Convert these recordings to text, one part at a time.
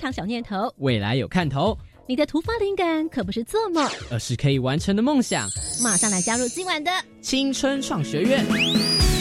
常小念头，未来有看头，你的突发灵感可不是做梦，而是可以完成的梦想。马上来加入今晚的青春创学院。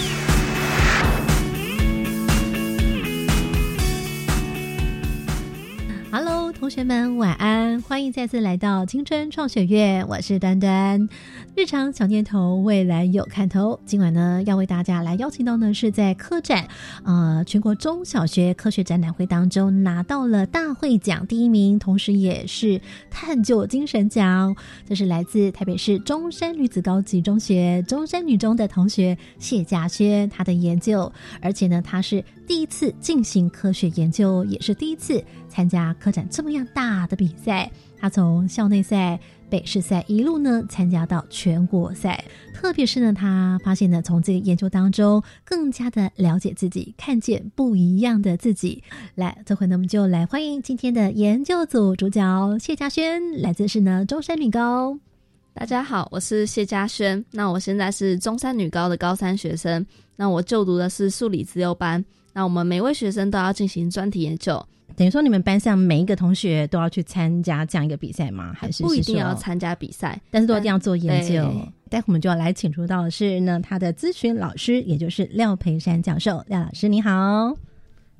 同学们晚安，欢迎再次来到青春创学院，我是端端。日常小念头，未来有看头。今晚呢，要为大家来邀请到呢，是在科展，呃，全国中小学科学展览会当中拿到了大会奖第一名，同时也是探究精神奖。这是来自台北市中山女子高级中学中山女中的同学谢嘉轩，她的研究，而且呢，她是第一次进行科学研究，也是第一次参加科展这么样大的比赛。他从校内赛、北市赛一路呢参加到全国赛，特别是呢，他发现呢，从这个研究当中更加的了解自己，看见不一样的自己。来，这回呢，我们就来欢迎今天的研究组主角谢嘉轩，来自是呢中山女高。大家好，我是谢嘉轩。那我现在是中山女高的高三学生。那我就读的是数理自由班。那我们每位学生都要进行专题研究。等于说，你们班上每一个同学都要去参加这样一个比赛吗？还是不一定要参加比赛，但是都一定要做研究。待会我们就要来请出到的是呢，他的咨询老师，也就是廖培山教授。廖老师，你好。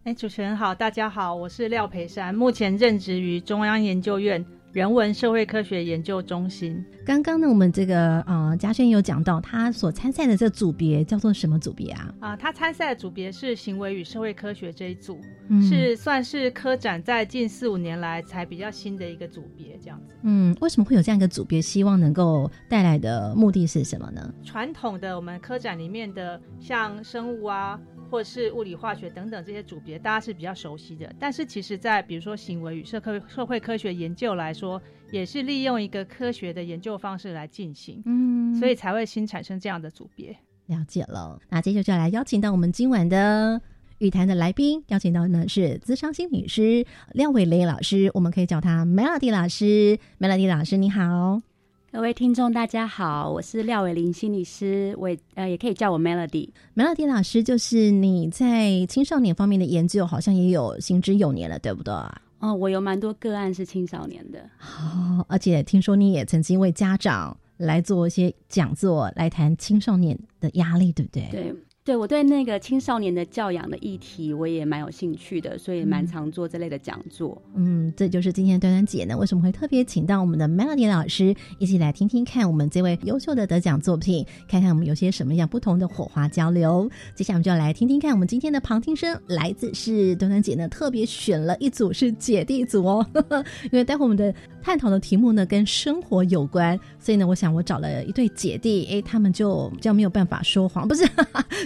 哎，主持人好，大家好，我是廖培山，目前任职于中央研究院人文社会科学研究中心。刚刚呢，我们这个呃嘉轩有讲到，他所参赛的这个组别叫做什么组别啊？啊、他参赛的组别是行为与社会科学这一组，嗯是算是科展在近四五年来才比较新的一个组别，这样子。嗯，为什么会有这样一个组别？希望能够带来的目的是什么呢？传统的我们科展里面的像生物啊，或是物理化学等等这些组别，大家是比较熟悉的。但是其实，在比如说行为与社科社会科学研究来说，也是利用一个科学的研究方式来进行，嗯所以才会新产生这样的组别。了解了。那接着就要来邀请到我们今晚的语坛的来宾，邀请到呢是资商心理师廖伟雷老师，我们可以叫他 Melody 老师。Melody 老师你好。各位听众，大家好，我是廖伟玲心理师，我也呃也可以叫我 Melody。Melody 老师，就是你在青少年方面的研究，好像也有行之有年了，对不对？哦，我有蛮多个案是青少年的，哦，而且听说你也曾经为家长来做一些讲座，来谈青少年的压力，对不对？对对，我对那个青少年的教养的议题，我也蛮有兴趣的，所以蛮常做这类的讲座。嗯，这就是今天端端姐呢为什么会特别请到我们的 Melody 老师一起来听听看我们这位优秀的得奖作品，看看我们有些什么样不同的火花交流。接下来我们就要来听听看我们今天的旁听生，来自是端端姐呢特别选了一组是姐弟组哦，因为待会我们的探讨的题目呢跟生活有关，所以呢，我想我找了一对姐弟，诶，他们就比较没有办法说谎，不是，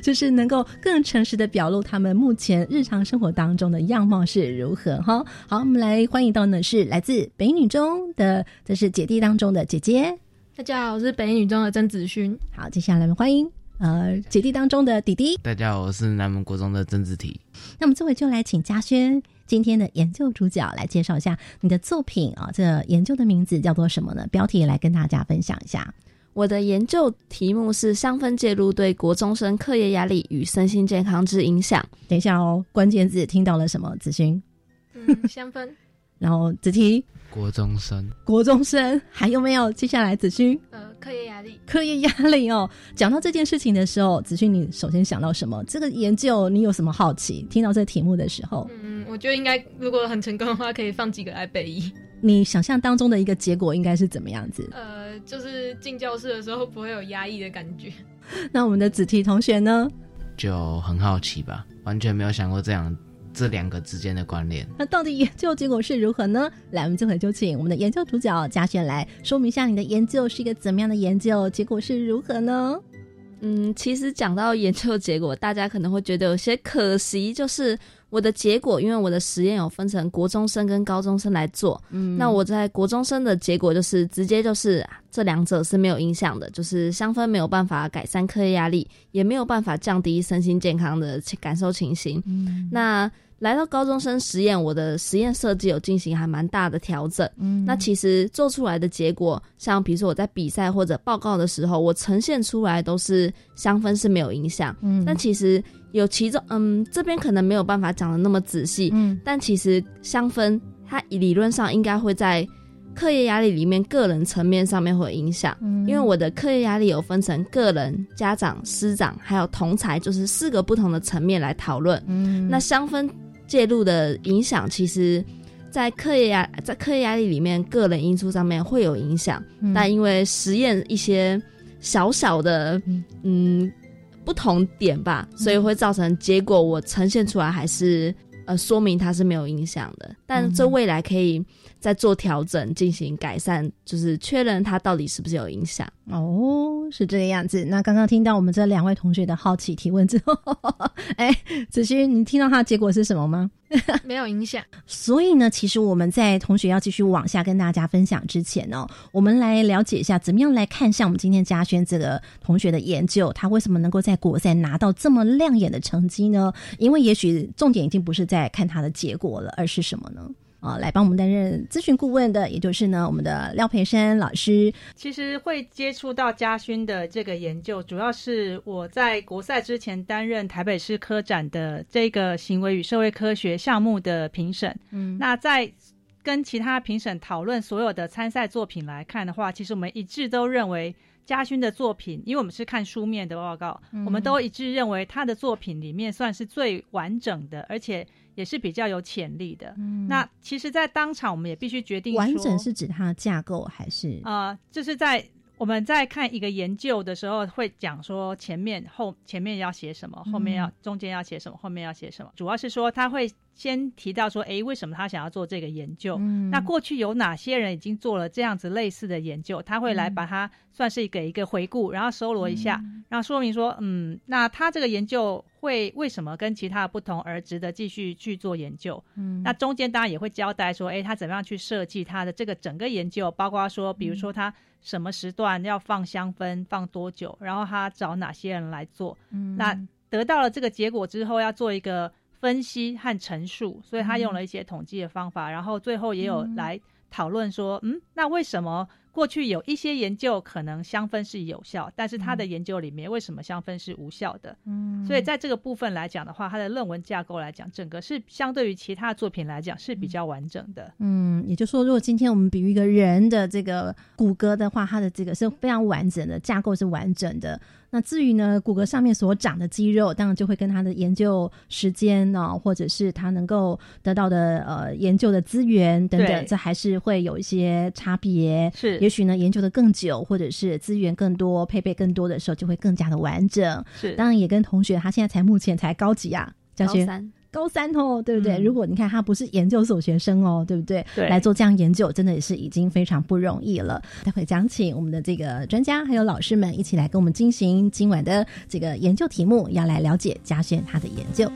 就是能够更诚实的表露他们目前日常生活当中的样貌是如何哈。好，我们来欢迎到呢是来自北女中的，这是姐弟当中的姐姐。大家好，我是北女中的曾子勋。好，接下来我们欢迎呃姐弟当中的弟弟。大家好，我是南门国中的曾志体。那么这回就来请嘉轩今天的研究主角来介绍一下你的作品啊，这研究的名字叫做什么呢？标题也来跟大家分享一下。我的研究题目是香氛介入对国中生课业压力与身心健康之影响。等一下哦，关键字听到了什么？子勋，嗯，香氛，然后子提，国中生，国中生，还有没有？接下来子勋，呃，课业压力。课业压力哦。讲到这件事情的时候，子勋，你首先想到什么？这个研究你有什么好奇？听到这个题目的时候，嗯，我觉得应该如果很成功的话，可以放几个来背一。你想象当中的一个结果应该是怎么样子？呃，就是进教室的时候不会有压抑的感觉。那我们的子提同学呢？就很好奇吧，完全没有想过这样这两个之间的关联。那到底研究结果是如何呢？来，我们这回就请我们的研究主角嘉轩来说明一下你的研究是一个怎么样的研究，结果是如何呢？嗯，其实讲到研究结果，大家可能会觉得有些可惜，就是我的结果，因为我的实验有分成国中生跟高中生来做，嗯，那我在国中生的结果就是直接就是这两者是没有影响的，就是香氛没有办法改善课业压力，也没有办法降低身心健康的感受情形。嗯，那来到高中生实验，我的实验设计有进行还蛮大的调整。嗯，那其实做出来的结果，像比如说我在比赛或者报告的时候，我呈现出来都是香氛是没有影响。嗯，但其实有其中，嗯，这边可能没有办法讲的那么仔细。嗯，但其实香氛它理论上应该会在课业压力里面个人层面上面会有影响。嗯，因为我的课业压力有分成个人、家长、师长还有同才，就是四个不同的层面来讨论。嗯，那香氛。介入的影响，其实，在课业压在课业压力里面，个人因素上面会有影响，但因为实验一些小小的嗯。不同点吧，所以会造成结果我呈现出来还是呃说明它是没有影响的，但这未来可以。在做调整，进行改善，就是确认它到底是不是有影响哦，是这个样子。那刚刚听到我们这两位同学的好奇提问之后，哎，子勋，你听到他的结果是什么吗？没有影响。所以呢，其实我们在同学要继续往下跟大家分享之前呢，我们来了解一下，怎么样来看像我们今天嘉轩这个同学的研究，他为什么能够在国赛拿到这么亮眼的成绩呢？因为也许重点已经不是在看他的结果了，而是什么呢？啊，来帮我们担任咨询顾问的，也就是呢，我们的廖培山老师。其实会接触到嘉勋的这个研究，主要是我在国赛之前担任台北市科展的这个行为与社会科学项目的评审。嗯，那在跟其他评审讨论所有的参赛作品来看的话，其实我们一致都认为嘉勋的作品，因为我们是看书面的报告，我们都一致认为他的作品里面算是最完整的，而且。也是比较有潜力的。嗯那其实，在当场我们也必须决定，完整是指它的架构还是啊？就是在我们在看一个研究的时候，会讲说前面后前面要写什么，后面要中间要写什么，后面要写什么。主要是说它会。先提到说，哎，为什么他想要做这个研究？那过去有哪些人已经做了这样子类似的研究？他会来把它算是给一个回顾，然后搜罗一下，然后说明说，嗯，那他这个研究会为什么跟其他的不同而值得继续去做研究？嗯，那中间当然也会交代说，哎，他怎么样去设计他的这个整个研究，包括说，比如说他什么时段要放香氛，放多久，然后他找哪些人来做？嗯，那得到了这个结果之后，要做一个。分析和陈述，所以他用了一些统计的方法，然后最后也有来讨论说，嗯，那为什么过去有一些研究可能香氛是有效，但是他的研究里面为什么香氛是无效的？嗯，所以在这个部分来讲的话，他的论文架构来讲，整个是相对于其他作品来讲是比较完整的。嗯，也就是说，如果今天我们比喻一个人的这个骨骼的话，它的这个是非常完整的架构是完整的。那至于呢，骨骼上面所长的肌肉，当然就会跟他的研究时间呢，或者是他能够得到的呃研究的资源等等，这还是会有一些差别。是，也许呢研究的更久，或者是资源更多、配备更多的时候，就会更加的完整。是，当然也跟同学他现在才目前才高级啊，高三。高三哦，对不对？如果你看他不是研究所学生哦，对不对？对，来做这样研究，真的也是已经非常不容易了。待会将请我们的这个专家还有老师们一起来跟我们进行今晚的这个研究题目，要来了解嘉轩他的研究。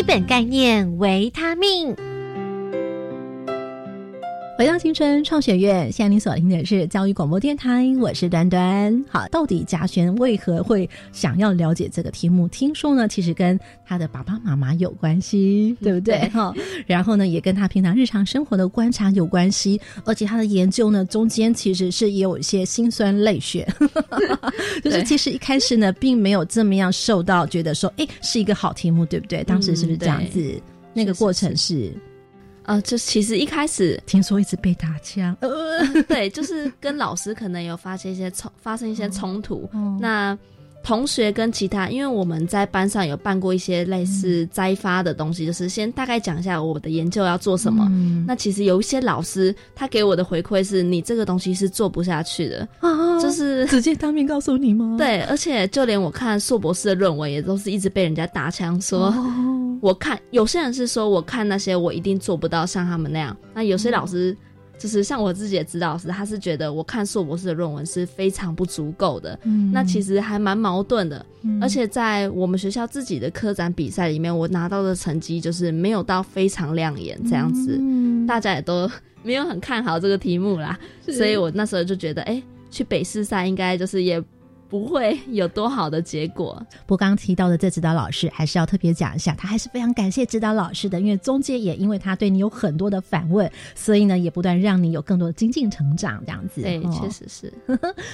基本概念：维他命。回到青春创学院，现在您所听的是教育广播电台，我是端端。好，到底嘉轩为何会想要了解这个题目？听说呢，其实跟他的爸爸妈妈有关系，对不对？哈，然后呢，也跟他平常日常生活的观察有关系，而且他的研究呢，中间其实是也有一些辛酸泪血，就是其实一开始呢，并没有这么样受到觉得说，哎，是一个好题目，对不对？当时是不是这样子？那个过程是。呃，就其实一开始听说一直被打枪，呃对，就是跟老师可能有发生一些冲，发生一些冲突。那同学跟其他，因为我们在班上有办过一些类似摘发的东西，就是先大概讲一下我的研究要做什么。嗯那其实有一些老师他给我的回馈是，你这个东西是做不下去的，啊就是直接当面告诉你吗？对，而且就连我看硕博士的论文，也都是一直被人家打枪说。哦，我看有些人是说，我看那些我一定做不到像他们那样。那有些老师就是像我自己的指导老师，他是觉得我看硕博士的论文是非常不足够的。嗯那其实还蛮矛盾的。嗯而且在我们学校自己的科展比赛里面，我拿到的成绩就是没有到非常亮眼这样子，嗯大家也都没有很看好这个题目啦。所以我那时候就觉得，哎、去北师赛应该就是也不会有多好的结果。不过刚刚提到的这指导老师，还是要特别讲一下，他还是非常感谢指导老师的，因为中间也因为他对你有很多的反问，所以呢，也不断让你有更多的精进成长，这样子。对，哦确实是。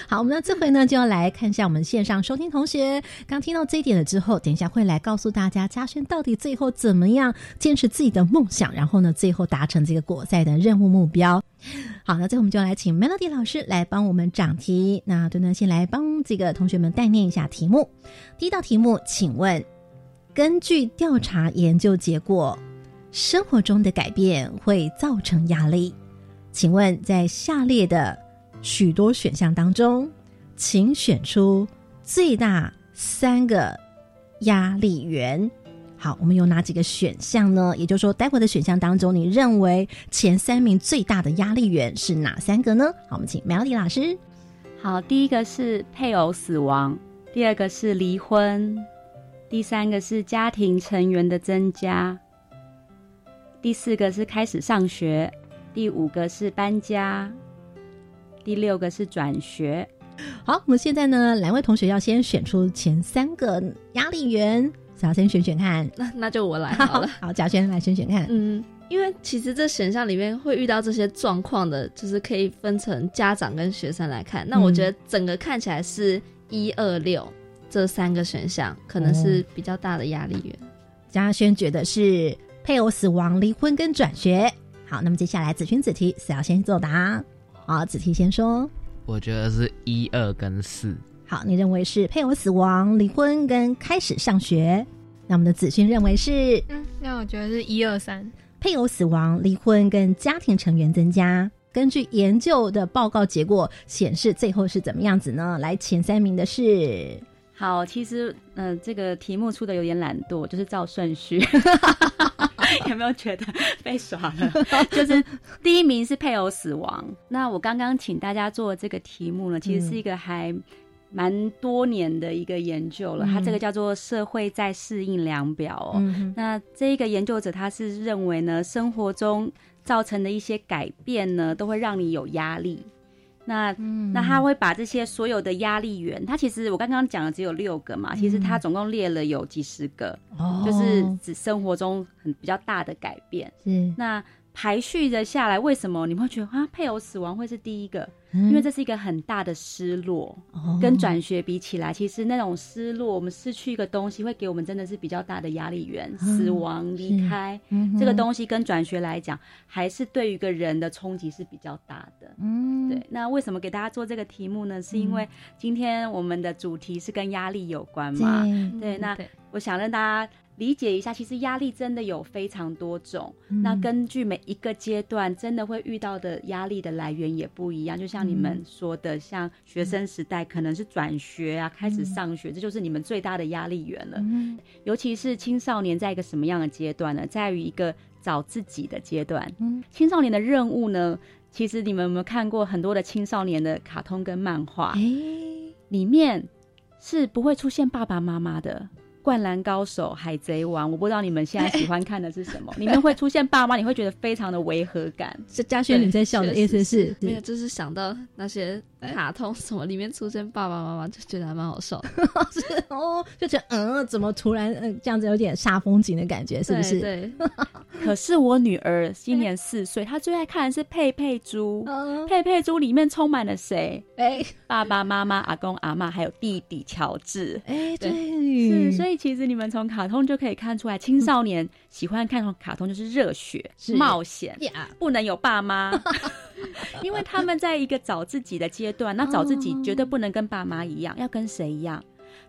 好，我们那这回呢就要来看一下我们线上收听同学刚听到这一点了之后，等一下会来告诉大家嘉轩到底最后怎么样坚持自己的梦想，然后呢最后达成这个果赛的任务目标。好，那最后我们就来请 Melody 老师来帮我们讲题。那墩墩先来帮这个同学们代念一下题目。第一道题目，请问根据调查研究结果，生活中的改变会造成压力。请问在下列的许多选项当中，请选出最大三个压力源。好，我们有哪几个选项呢？也就是说，待会的选项当中，你认为前三名最大的压力源是哪三个呢？好，我们请 Melody 老师。好，第一个是配偶死亡，第二个是离婚，第三个是家庭成员的增加，第四个是开始上学，第五个是搬家，第六个是转学。好，我们现在呢，两位同学要先选出前三个压力源，想要先选选看。那那就我来好了。好，贾轩来选选看。嗯，因为其实这选项里面会遇到这些状况的，就是可以分成家长跟学生来看。那我觉得整个看起来是一二六这三个选项，可能是比较大的压力源。嘉轩觉得是配偶死亡、离婚跟转学。好，那么接下来子轩子题是要先作答。好，子题先说。我觉得是一二跟四，好，你认为是配偶死亡、离婚跟开始上学？那我们的子勋认为是嗯，那我觉得是一二三。配偶死亡、离婚跟家庭成员增加。根据研究的报告结果显示，最后是怎么样子呢？来，前三名的是好，其实嗯、呃这个题目出的有点懒惰，就是照顺序。有没有觉得被耍了？就是第一名是配偶死亡。那我刚刚请大家做的这个题目呢，其实是一个还蛮多年的一个研究了。嗯它这个叫做社会再适应量表哦。嗯那这一个研究者他是认为呢，生活中造成的一些改变呢，都会让你有压力。那嗯那他会把这些所有的压力源，他其实我刚刚讲的只有六个嘛，其实他总共列了有几十个，哦就是指生活中很比较大的改变。是那排序的下来，为什么你们会觉得啊配偶死亡会是第一个？因因为这是一个很大的失落，哦跟转学比起来，其实那种失落，我们失去一个东西，会给我们真的是比较大的压力源。死亡、离开嗯这个东西，跟转学来讲，还是对于一个人的冲击是比较大的。嗯对，那为什么给大家做这个题目呢？是因为今天我们的主题是跟压力有关嘛？对对，那我想让大家理解一下，其实压力真的有非常多种。嗯那根据每一个阶段，真的会遇到的压力的来源也不一样。就像你们说的，像学生时代可能是转学啊，开始上学，这就是你们最大的压力源了。嗯尤其是青少年在一个什么样的阶段呢？在于一个找自己的阶段。嗯青少年的任务呢，其实你们有没有看过很多的青少年的卡通跟漫画？哎里面是不会出现爸爸妈妈的。灌篮高手、海贼王，我不知道你们现在喜欢看的是什么，里面会出现爸妈，你会觉得非常的违和感。是嘉轩你在笑的意思是。没有，就是想到那些卡通什么里面出现爸爸妈妈，就觉得还蛮好笑的，是哦，就觉得嗯，怎么突然嗯这样子有点煞风景的感觉，是不是？对，可是我女儿今年四岁，她最爱看的是佩佩猪。嗯，佩佩猪里面充满了谁？哎爸爸妈妈、阿公阿妈，还有弟弟乔治。哎，对，是，所以其实你们从卡通就可以看出来，青少年喜欢看卡通就是热血、冒险，呀，不能有爸妈，因为他们在一个找自己的阶段，那找自己绝对不能跟爸妈一样，要跟谁一样？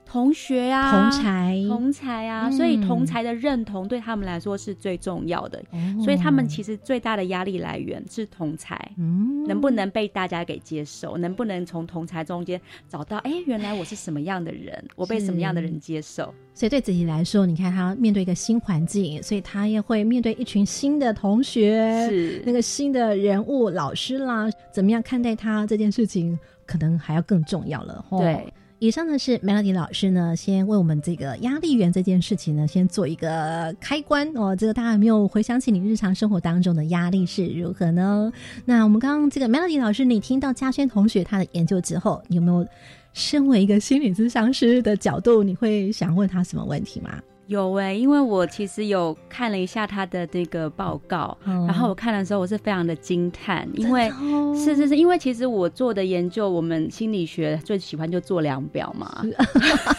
同学啊，同才，同才啊，嗯所以同才的认同对他们来说是最重要的。哦所以他们其实最大的压力来源是同才。嗯能不能被大家给接受？能不能从同才中间找到，哎、原来我是什么样的人，我被什么样的人接受？所以对子怡来说，你看他面对一个新环境，所以他也会面对一群新的同学，是那个新的人物、老师啦，怎么样看待他这件事情，可能还要更重要了。吼对，以上呢是 Melody 老师呢，先为我们这个压力源这件事情呢，先做一个开关哦。这个大家有没有回想起你日常生活当中的压力是如何呢？那我们刚刚这个 Melody 老师，你听到嘉轩同学他的研究之后，你有没有身为一个心理咨商师的角度，你会想问他什么问题吗？有哎、因为我其实有看了一下他的那个报告，嗯。然后我看的时候我是非常的惊叹，因为哦。是是是，因为其实我做的研究，我们心理学最喜欢就做量表嘛。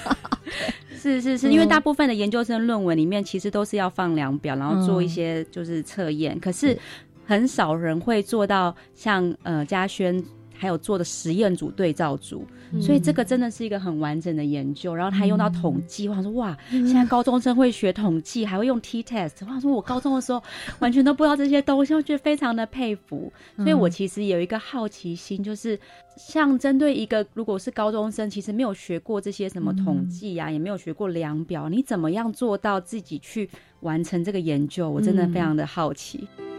是。是是，因为大部分的研究生论文里面其实都是要放量表，然后做一些就是测验，可是。很少人会做到像呃嘉轩还有做的实验组对照组，所以这个真的是一个很完整的研究。然后他用到统计，我想说哇，现在高中生会学统计，还会用 T test。我想说我高中的时候完全都不知道这些东西，我觉得非常的佩服。所以我其实有一个好奇心，就是像针对一个如果是高中生，其实没有学过这些什么统计啊，也没有学过量表，你怎么样做到自己去完成这个研究？我真的非常的好奇。好，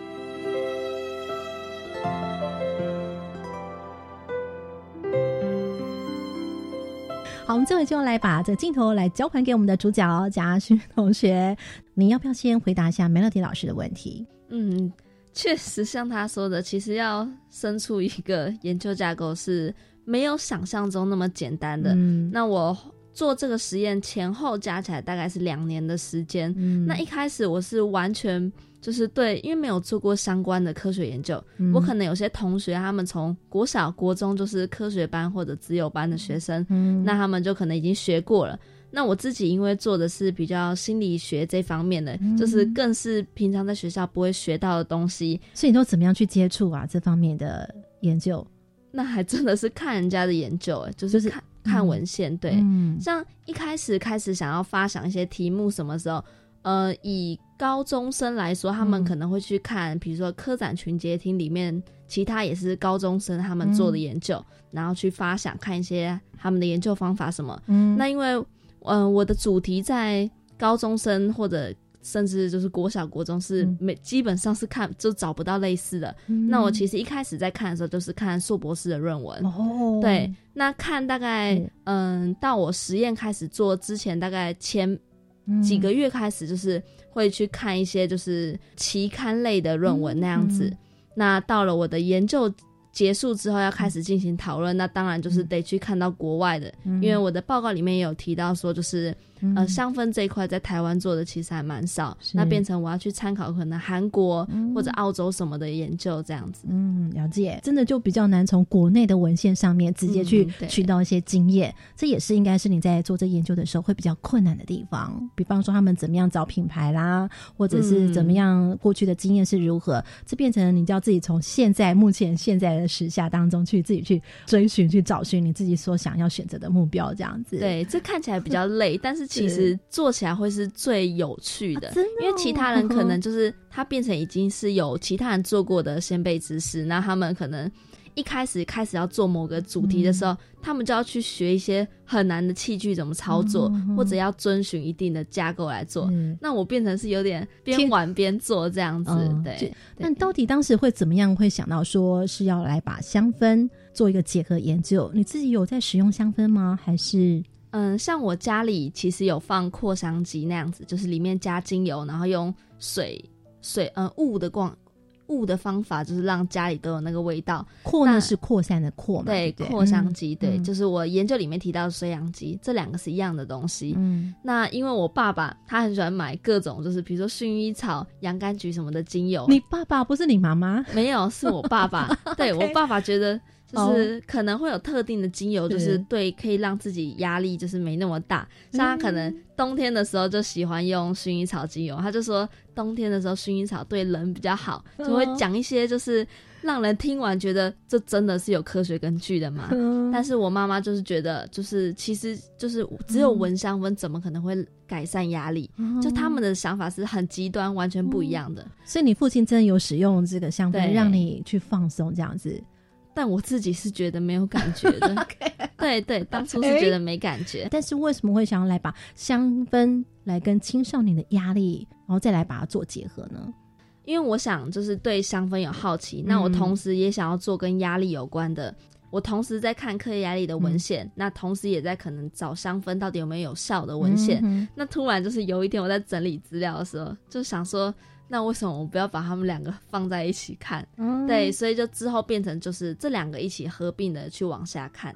们最后就来把这个镜头来交还给我们的主角嘉旭同学，你要不要先回答一下 Melody 老师的问题？嗯，确实像他说的，其实要生出一个研究架构是没有想象中那么简单的。嗯那我做这个实验前后加起来大概是两年的时间。嗯那一开始我是完全就是对，因为没有做过相关的科学研究，嗯我可能有些同学他们从国小、国中就是科学班或者自由班的学生，嗯那他们就可能已经学过了。那我自己因为做的是比较心理学这方面的，嗯就是更是平常在学校不会学到的东西，所以你都怎么样去接触啊这方面的研究？那还真的是看人家的研究，哎，就就是是看看文献，对。嗯像一开始开始想要发想一些题目，什么时候？呃，以高中生来说，他们嗯可能会去看，比如说科展群结厅里面其他也是高中生他们做的研究，然后去发想看一些他们的研究方法什么。嗯那因为，嗯、我的主题在高中生或者甚至就是国小、国中是嗯没、基本上是看就找不到类似的。那我其实一开始在看的时候，就是看硕博士的论文。哦对，那看大概是嗯，到我实验开始做之前，大概前嗯几个月开始，就是会去看一些就是期刊类的论文那样子。嗯。那到了我的研究结束之后，要开始进行讨论，那当然就是得去看到国外的，嗯。因为我的报告里面也有提到说，就是、嗯呃香氛这一块在台湾做的其实还蛮少，那变成我要去参考可能韩国嗯或者澳洲什么的研究这样子。嗯，了解，真的就比较难从国内的文献上面直接去取到一些经验，这也是应该是你在做这研究的时候会比较困难的地方。比方说他们怎么样找品牌啦，或者是怎么样过去的经验是如何，这变成你就要自己从现在目前现在的时下当中去自己去追寻、去找寻你自己所想要选择的目标，这样子。，对，这看起来比较累，但是其实做起来会是最有趣的，真的哦因为其他人可能就是他变成已经是有其他人做过的先辈知识，那他们可能一开始开始要做某个主题的时候，他们就要去学一些很难的器具怎么操作，或者要遵循一定的架构来做。嗯那我变成是有点边玩边做这样子，对。那到底当时会怎么样会想到说是要来把香氛做一个结合研究？你自己有在使用香氛吗？还是嗯，像我家里其实有放扩香机那样子，就是里面加精油，然后用水水嗯雾的光雾的方法，就是让家里都有那个味道。扩呢那是扩散的扩嘛？对，扩香机，对，嗯就是我研究里面提到的水氧机，这两个是一样的东西。嗯那因为我爸爸他很喜欢买各种，就是比如说薰衣草、洋甘菊什么的精油。你爸爸不是你妈妈？没有，是我爸爸。对我爸爸觉得就是可能会有特定的精油，就是是对可以让自己压力就是没那么大。像他可能冬天的时候就喜欢用薰衣草精油，他就说冬天的时候薰衣草对人比较好，就会讲一些就是让人听完觉得这真的是有科学根据的嘛。嗯但是我妈妈就是觉得，就是其实就是只有闻香氛，怎么可能会改善压力？就他们的想法是很极端，完全不一样的。所以你父亲真的有使用这个香氛，让你去放松这样子。但我自己是觉得没有感觉的。对对，当初是觉得没感觉。但是为什么会想要来把香氛来跟青少年的压力，然后再来把它做结合呢？因为我想就是对香氛有好奇，那我同时也想要做跟压力有关的。我同时在看课业压力的文献，那同时也在可能找香氛到底有没有有效的文献。嗯那突然就是有一天我在整理资料的时候，就想说，那为什么我不要把他们两个放在一起看？嗯对，，所以就之后变成就是这两个一起合并的去往下看。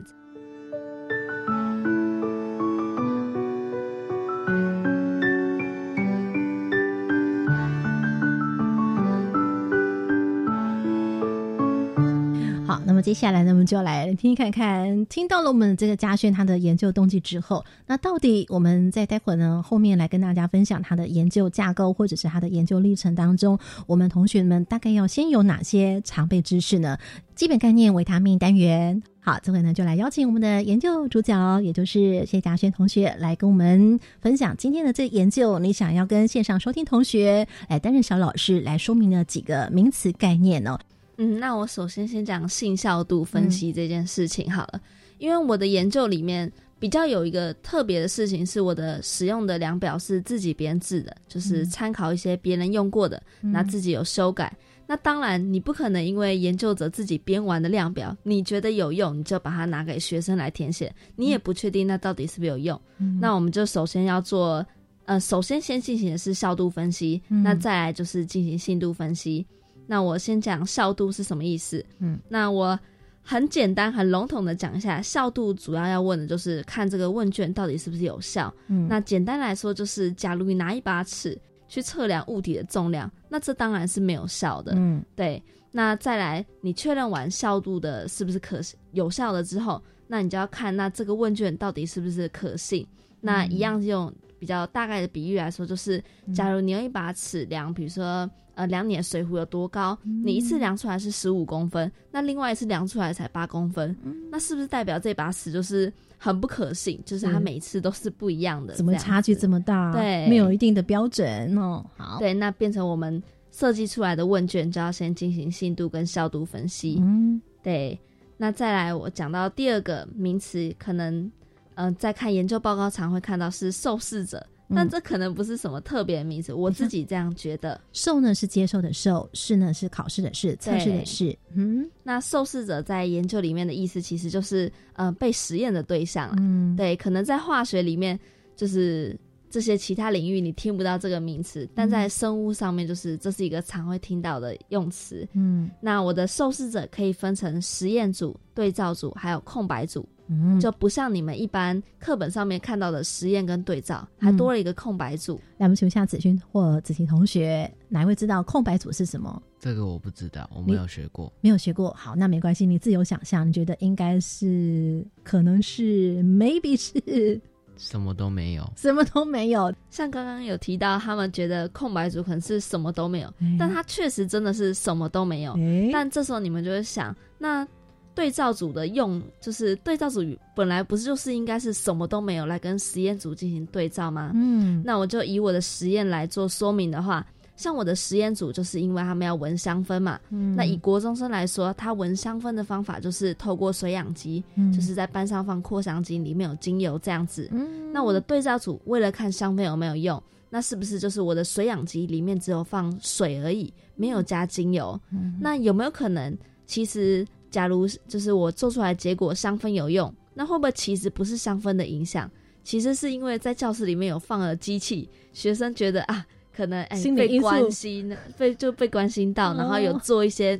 接下来呢，我们就来听听看看，听到了我们这个嘉轩他的研究动机之后，那到底我们在待会儿呢后面来跟大家分享他的研究架构或者是他的研究历程当中，我们同学们大概要先有哪些常备知识呢？基本概念维他命单元。好，这回呢就来邀请我们的研究主角，也就是谢嘉轩同学来跟我们分享今天的这研究。你想要跟线上收听同学来担任小老师来说明了几个名词概念哦。嗯，那我首先先讲性效度分析这件事情好了，因为我的研究里面比较有一个特别的事情，是我的使用的量表是自己编制的，就是参考一些别人用过的，那自己有修改。那当然，你不可能因为研究者自己编完的量表，你觉得有用，你就把它拿给学生来填写，你也不确定那到底是不是有用。那我们就首先要做，呃，首先先进行的是效度分析，嗯。那再来就是进行信度分析。那我先讲效度是什么意思。嗯，那我很简单、很笼统的讲一下，效度主要要问的就是看这个问卷到底是不是有效。嗯那简单来说，就是假如你拿一把尺去测量物体的重量，那这当然是没有效的。嗯对，那再来，你确认完效度的是不是可有效了之后，那你就要看那这个问卷到底是不是可信。那一样用比较大概的比喻来说，就是假如你用一把尺量，比如说呃量你的水壶有多高，你一次量出来是十五公分，那另外一次量出来才八公分，那是不是代表这把尺就是很不可信？就是它每次都是不一样的，怎么差距这么大？对没有一定的标准哦。好，对，那变成我们设计出来的问卷就要先进行信度跟效度分析。嗯对，那再来我讲到第二个名词，可能嗯、呃在看研究报告常会看到是受试者，但嗯这可能不是什么特别的名词，我自己这样觉得。受呢是接受的受，试呢是考试的试，测试的试。嗯那受试者在研究里面的意思，其实就是呃被实验的对象。嗯，对，可能在化学里面，就是这些其他领域你听不到这个名词，但在生物上面，就是这是一个常会听到的用词。嗯那我的受试者可以分成实验组、对照组，还有空白组，嗯，就不像你们一般课本上面看到的实验跟对照，还多了一个空白组。来，我们请问一下子勋或子琪同学，哪一位知道空白组是什么？这个我不知道，我你没有学过。没有学过，好，那没关系，你自由想象，你觉得应该是，可能是，maybe 是什么都没有，什么都没有，像刚刚有提到，他们觉得空白组可能是什么都没有，哎。但他确实真的是什么都没有。哎。但这时候你们就会想，那对照组的用，就是对照组本来不是就是应该是什么都没有来跟实验组进行对照吗？嗯。那我就以我的实验来做说明的话，像我的实验组就是因为他们要闻香氛嘛，嗯那以国中生来说，他闻香氛的方法就是透过水氧机，嗯就是在班上放扩香机，里面有精油这样子。嗯那我的对照组为了看香氛有没有用，那是不是就是我的水氧机里面只有放水而已，没有加精油？嗯那有没有可能，其实假如就是我做出来结果香氛有用，那会不会其实不是香氛的影响？其实是因为在教室里面有放了机器，学生觉得啊，可能哎被关心，被就被关心到，然后有哦做一些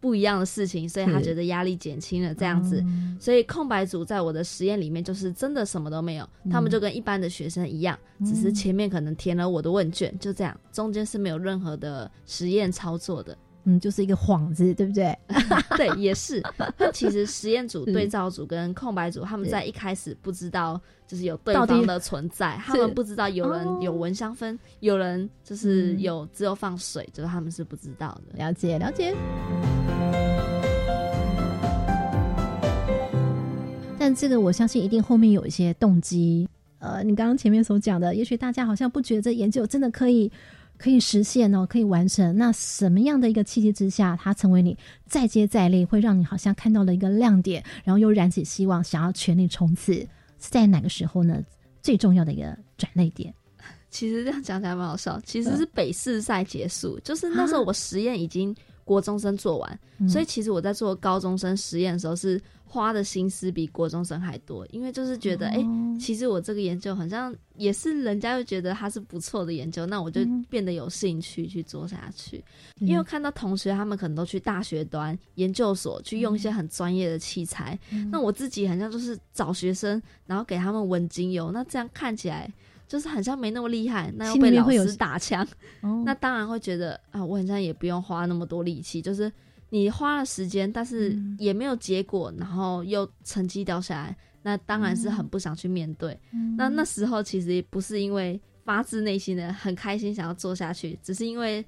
不一样的事情，所以他觉得压力减轻了这样子。嗯所以空白组在我的实验里面就是真的什么都没有，他们就跟一般的学生一样，只是前面可能填了我的问卷，就这样，中间是没有任何的实验操作的。嗯，就是一个幌子，对不对？对，也是。那其实实验组、对照组跟空白组，他们在一开始不知道就是有对方的存在，他们不知道有人哦有蚊香氛，有人就是嗯有只有放水，就是他们是不知道的。了解了解。但这个我相信一定后面有一些动机。呃，你刚刚前面所讲的，也许大家好像不觉得这研究真的可以可以实现哦，可以完成。那什么样的一个契机之下，它成为你再接再厉，会让你好像看到了一个亮点，然后又燃起希望，想要全力冲刺？是在哪个时候呢？最重要的一个转捩点。其实这样讲起来蛮好笑，其实是北市赛结束，就是那时候我实验已经国中生做完，嗯所以其实我在做高中生实验的时候是花的心思比国中生还多，因为就是觉得哎、其实我这个研究好像也是人家又觉得它是不错的研究，那我就嗯。变得有兴趣去做下去。因为看到同学他们可能都去大学端、研究所去用一些很专业的器材，嗯。那我自己好像就是找学生，然后给他们闻精油，那这样看起来就是好像没那么厉害，那又被老师打枪，哦。那当然会觉得啊，我好像也不用花那么多力气，就是你花了时间，但是嗯也没有结果，然后又成绩掉下来，那当然是很不想去面对。嗯那那时候其实也不是因为发自内心的很开心想要做下去，只是因为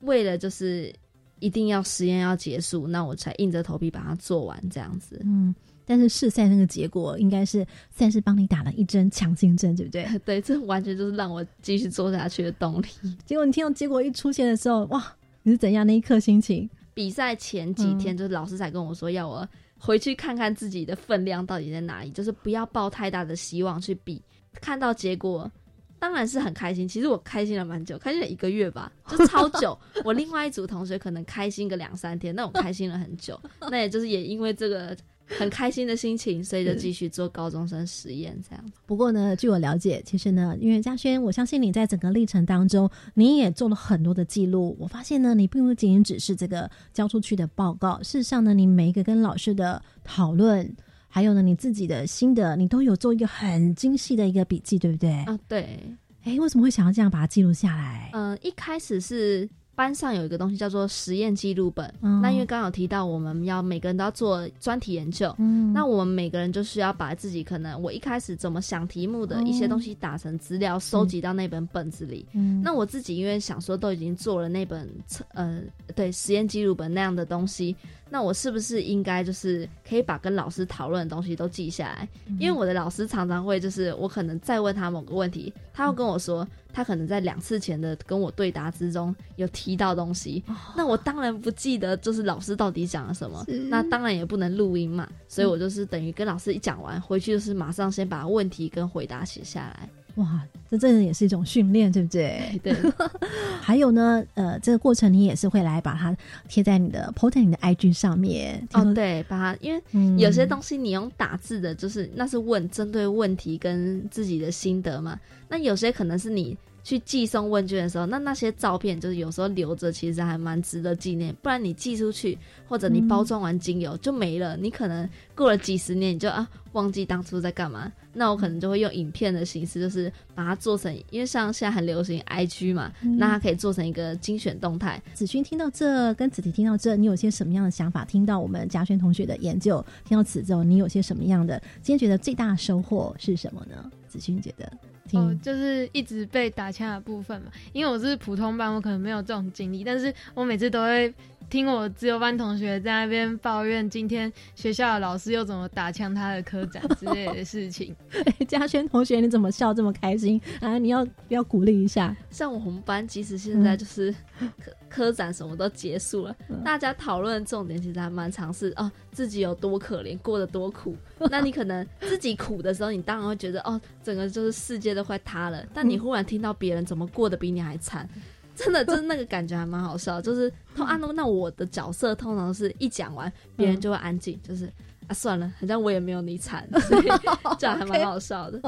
为了就是一定要实验要结束，那我才硬着头皮把它做完这样子。嗯，但是试赛那个结果应该是算是帮你打了一针强心针，对不对？对，这完全就是让我继续做下去的动力。结果你听到结果一出现的时候，哇，你是怎样那一刻心情？比赛前几天，就是老师才跟我说，要我回去看看自己的分量到底在哪里，就是不要抱太大的希望去比。看到结果，当然是很开心。其实我开心了蛮久，开心了一个月吧，就超久。我另外一组同学可能开心个两三天，那我开心了很久。那也就是也因为这个 很开心的心情，所以就继续做高中生实验这样子。不过呢，据我了解，其实呢，因为嘉轩，我相信你在整个历程当中，你也做了很多的记录。我发现呢，你并不仅仅只是这个交出去的报告，事实上呢，你每一个跟老师的讨论，还有呢你自己的心得，你都有做一个很精细的一个笔记，对不对？啊，对，哎，为什么会想要这样把它记录下来？嗯、一开始是班上有一个东西叫做实验记录本，哦。那因为刚刚有提到我们要每个人都要做专题研究，嗯。那我们每个人就是要把自己可能我一开始怎么想题目的哦一些东西打成资料，收集到那本本子里。嗯。那我自己因为想说都已经做了那本呃对实验记录本那样的东西，那我是不是应该就是可以把跟老师讨论的东西都记下来？嗯因为我的老师常常会就是我可能再问他某个问题，他会跟我说他可能在两次前的跟我对答之中有提到东西，那我当然不记得就是老师到底讲了什么，那当然也不能录音嘛，所以我就是等于跟老师一讲完回去就是马上先把问题跟回答写下来。哇，这真的也是一种训练，对不对？对，还有呢，呃，这个过程你也是会来把它贴在你的 po 在你的 IG 上面。哦，对，把它因为嗯有些东西你用打字的，就是那是问针对问题跟自己的心得嘛。那有些可能是你去寄送问卷的时候，那那些照片就是有时候留着，其实还蛮值得纪念。不然你寄出去，或者你包装完精油就没了，你可能过了几十年你就啊忘记当初在干嘛。那我可能就会用影片的形式，就是把它做成，因为像现在很流行 IG 嘛，那它可以做成一个精选动态。子勋听到这，跟子提听到这，你有些什么样的想法？听到我们嘉轩同学的研究，听到此之后，你有些什么样的？今天觉得最大的收获是什么呢？子勋觉得，听，哦，就是一直被打枪的部分嘛。因为我是普通班，我可能没有这种经历，但是我每次都会听我自由班同学在那边抱怨今天学校的老师又怎么打枪他的科长之类的事情。嘉轩同学，你怎么笑这么开心啊？你要不要鼓励一下？像我们班，即使现在就是科 科展什么都结束了，大家讨论的重点其实还蛮常是哦，自己有多可怜，过得多苦。那你可能自己苦的时候，你当然会觉得哦，整个就是世界都快塌了。但你忽然听到别人怎么过得比你还惨，真的，就是那个感觉还蛮好笑。就是 通啊，那那我的角色通常是一讲完，别人就会安静，就是。啊，算了，好像我也没有你惨，所以 这样还蛮好笑的。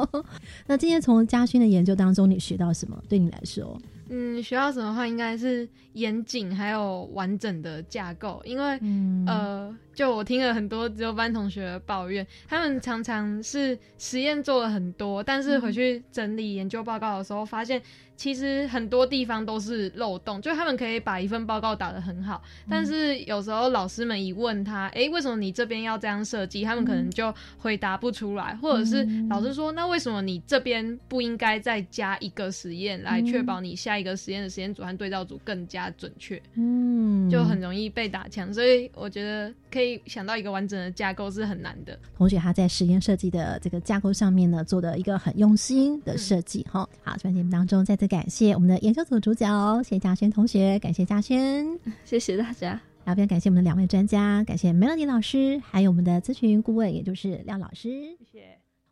那今天从嘉勋的研究当中，你学到什么？对你来说，嗯，学到什么的话，应该是严谨还有完整的架构，因为、嗯。呃，就我听了很多只有班同学的抱怨，他们常常是实验做了很多，但是回去整理研究报告的时候，发现其实很多地方都是漏洞，就他们可以把一份报告打得很好，但是有时候老师们一问他，诶，为什么你这边要这样设计？他们可能就回答不出来，或者是老师说，那为什么你这边不应该再加一个实验来确保你下一个实验的实验组和对照组更加准确？嗯，就很容易被打枪，所以我觉得可以想到一个完整的架构是很难的。同学他在实验设计的这个架构上面呢，做的一个很用心的设计哈、好，在节目当中再次感谢我们的研究组主角谢嘉轩同学，感谢嘉轩。谢谢大家。然后非常感谢我们的两位专家，感谢 Melody 老师，还有我们的咨询顾问，也就是廖老师。谢谢。